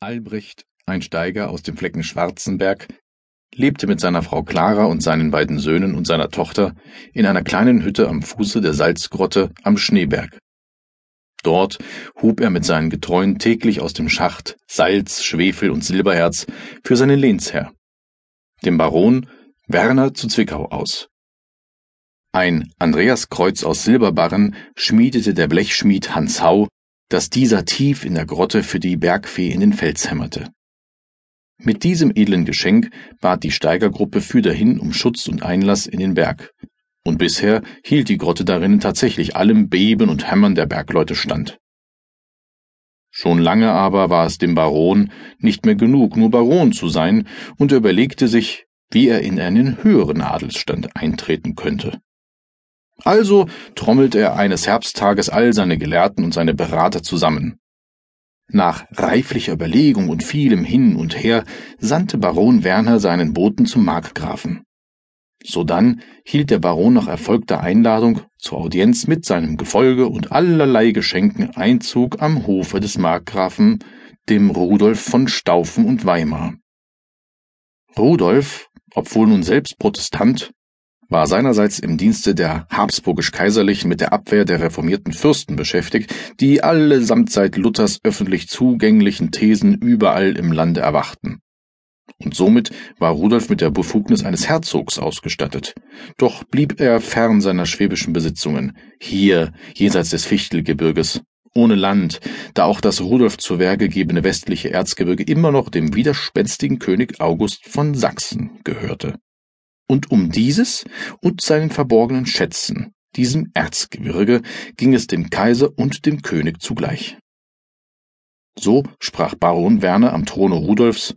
Albrecht, ein Steiger aus dem Flecken Schwarzenberg, lebte mit seiner Frau Clara und seinen beiden Söhnen und seiner Tochter in einer kleinen Hütte am Fuße der Salzgrotte am Schneeberg. Dort hub er mit seinen Getreuen täglich aus dem Schacht Salz, Schwefel und Silberherz für seinen Lehnsherr, dem Baron Werner zu Zwickau aus. Ein Andreas Kreuz aus Silberbarren schmiedete der Blechschmied Hans Hau das dieser tief in der Grotte für die Bergfee in den Fels hämmerte. Mit diesem edlen Geschenk bat die Steigergruppe für dahin um Schutz und Einlass in den Berg. Und bisher hielt die Grotte darin tatsächlich allem Beben und Hämmern der Bergleute stand. Schon lange aber war es dem Baron nicht mehr genug, nur Baron zu sein, und er überlegte sich, wie er in einen höheren Adelsstand eintreten könnte. Also trommelte er eines Herbsttages all seine Gelehrten und seine Berater zusammen. Nach reiflicher Überlegung und vielem Hin und Her sandte Baron Werner seinen Boten zum Markgrafen. Sodann hielt der Baron nach erfolgter Einladung zur Audienz mit seinem Gefolge und allerlei Geschenken Einzug am Hofe des Markgrafen, dem Rudolf von Staufen und Weimar. Rudolf, obwohl nun selbst Protestant, war seinerseits im Dienste der Habsburgisch-Kaiserlichen mit der Abwehr der reformierten Fürsten beschäftigt, die allesamt seit Luthers öffentlich zugänglichen Thesen überall im Lande erwachten. Und somit war Rudolf mit der Befugnis eines Herzogs ausgestattet. Doch blieb er fern seiner schwäbischen Besitzungen, hier jenseits des Fichtelgebirges, ohne Land, da auch das Rudolf zur Wehr gegebene westliche Erzgebirge immer noch dem widerspenstigen König August von Sachsen gehörte und um dieses und seinen verborgenen Schätzen, diesem Erzgebirge, ging es dem Kaiser und dem König zugleich. So sprach Baron Werner am Throne Rudolfs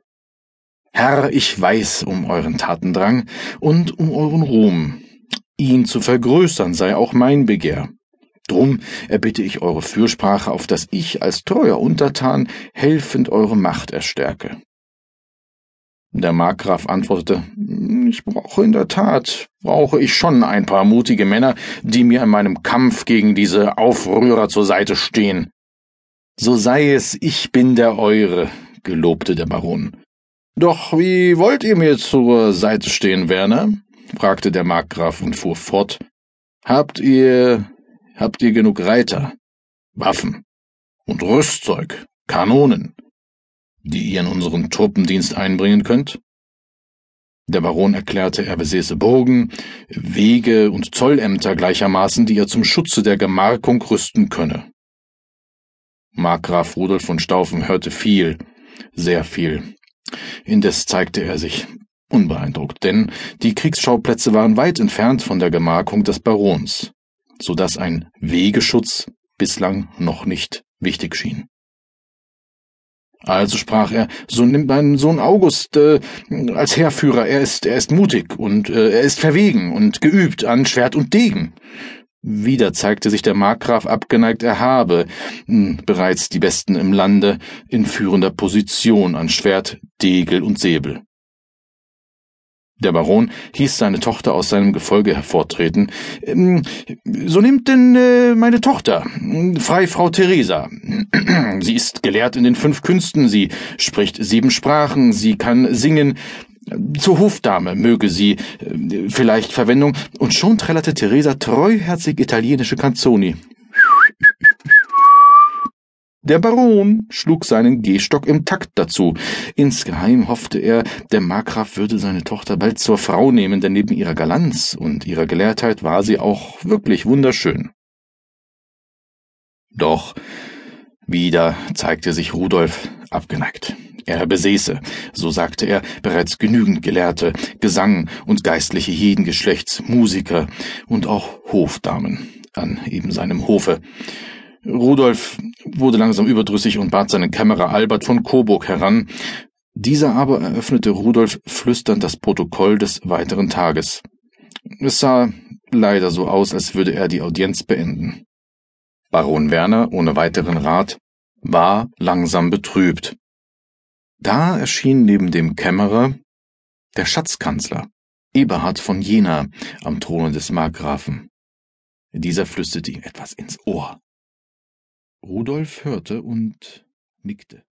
Herr, ich weiß um euren Tatendrang und um euren Ruhm. Ihn zu vergrößern sei auch mein Begehr. Drum erbitte ich eure Fürsprache, auf dass ich als treuer Untertan helfend eure Macht erstärke. Der Markgraf antwortete, ich brauche in der Tat, brauche ich schon ein paar mutige Männer, die mir in meinem Kampf gegen diese Aufrührer zur Seite stehen. So sei es, ich bin der Eure, gelobte der Baron. Doch wie wollt ihr mir zur Seite stehen, Werner? fragte der Markgraf und fuhr fort. Habt ihr, habt ihr genug Reiter, Waffen und Rüstzeug, Kanonen, die ihr in unseren Truppendienst einbringen könnt? Der Baron erklärte, er besäße Burgen, Wege und Zollämter gleichermaßen, die er zum Schutze der Gemarkung rüsten könne. Markgraf Rudolf von Staufen hörte viel, sehr viel. Indes zeigte er sich unbeeindruckt, denn die Kriegsschauplätze waren weit entfernt von der Gemarkung des Barons, so dass ein Wegeschutz bislang noch nicht wichtig schien. Also sprach er, so nimmt mein Sohn August äh, als Heerführer, er ist, er ist mutig und äh, er ist verwegen und geübt an Schwert und Degen. Wieder zeigte sich der Markgraf abgeneigt, er habe mh, hm, bereits die Besten im Lande in führender Position an Schwert, Degel und Säbel. Der Baron hieß seine Tochter aus seinem Gefolge hervortreten. Ähm, so nimmt denn äh, meine Tochter, Freifrau Theresa. Sie ist gelehrt in den fünf Künsten, sie spricht sieben Sprachen, sie kann singen. Zur Hofdame möge sie äh, vielleicht Verwendung. Und schon trällerte Theresa treuherzig italienische Canzoni. Der Baron schlug seinen Gehstock im Takt dazu. Insgeheim hoffte er, der Markgraf würde seine Tochter bald zur Frau nehmen, denn neben ihrer Galanz und ihrer Gelehrtheit war sie auch wirklich wunderschön. Doch wieder zeigte sich Rudolf abgeneigt. Er besäße, so sagte er, bereits genügend Gelehrte, Gesang und Geistliche jeden Geschlechts, Musiker und auch Hofdamen an eben seinem Hofe. Rudolf wurde langsam überdrüssig und bat seinen Kämmerer Albert von Coburg heran. Dieser aber eröffnete Rudolf flüsternd das Protokoll des weiteren Tages. Es sah leider so aus, als würde er die Audienz beenden. Baron Werner, ohne weiteren Rat, war langsam betrübt. Da erschien neben dem Kämmerer der Schatzkanzler, Eberhard von Jena, am Throne des Markgrafen. Dieser flüsterte ihm etwas ins Ohr. Rudolf hörte und nickte.